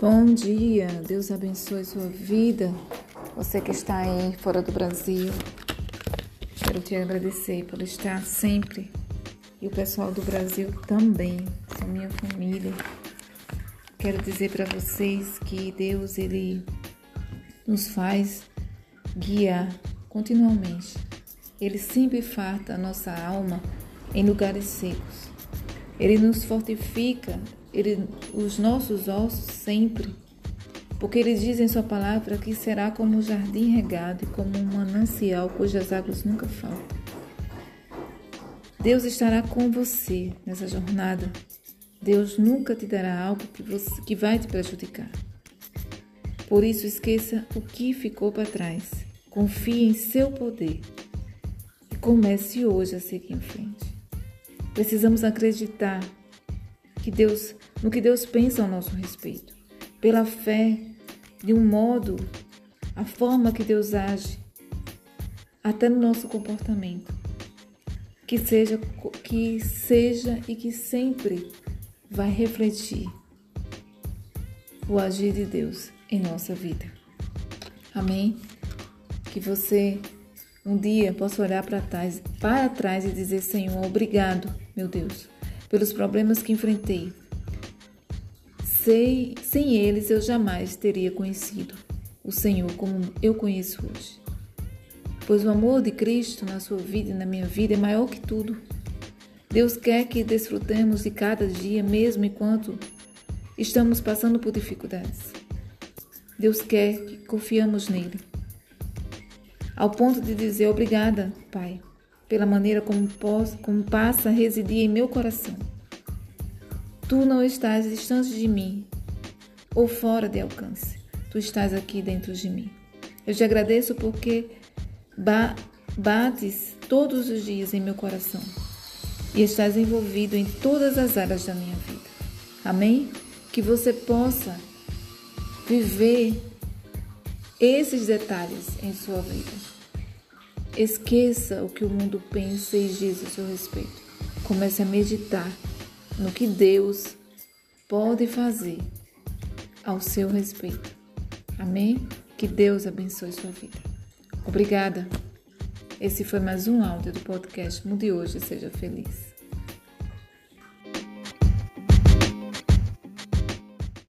Bom dia, Deus abençoe sua vida. Você que está aí fora do Brasil, quero te agradecer por estar sempre e o pessoal do Brasil também, são minha família. Quero dizer para vocês que Deus ele nos faz guiar continuamente. Ele sempre farta a nossa alma em lugares secos. Ele nos fortifica ele, os nossos ossos sempre, porque ele diz em sua palavra que será como um jardim regado e como um manancial cujas águas nunca faltam. Deus estará com você nessa jornada. Deus nunca te dará algo que, você, que vai te prejudicar. Por isso, esqueça o que ficou para trás. Confie em seu poder e comece hoje a seguir em frente. Precisamos acreditar que Deus, no que Deus pensa ao nosso respeito, pela fé, de um modo, a forma que Deus age, até no nosso comportamento, que seja, que seja e que sempre vai refletir o agir de Deus em nossa vida. Amém? Que você um dia possa olhar para trás, para trás e dizer: Senhor, obrigado, meu Deus pelos problemas que enfrentei. Sei, sem eles eu jamais teria conhecido o Senhor como eu conheço hoje. Pois o amor de Cristo na sua vida e na minha vida é maior que tudo. Deus quer que desfrutemos de cada dia, mesmo enquanto estamos passando por dificuldades. Deus quer que confiamos nele. Ao ponto de dizer obrigada, Pai, pela maneira como, posso, como passa a residir em meu coração. Tu não estás distante de mim ou fora de alcance. Tu estás aqui dentro de mim. Eu te agradeço porque ba bates todos os dias em meu coração e estás envolvido em todas as áreas da minha vida. Amém? Que você possa viver esses detalhes em sua vida. Esqueça o que o mundo pensa e diz a seu respeito. Comece a meditar no que Deus pode fazer ao seu respeito. Amém? Que Deus abençoe sua vida. Obrigada. Esse foi mais um áudio do podcast Mude Hoje Seja Feliz.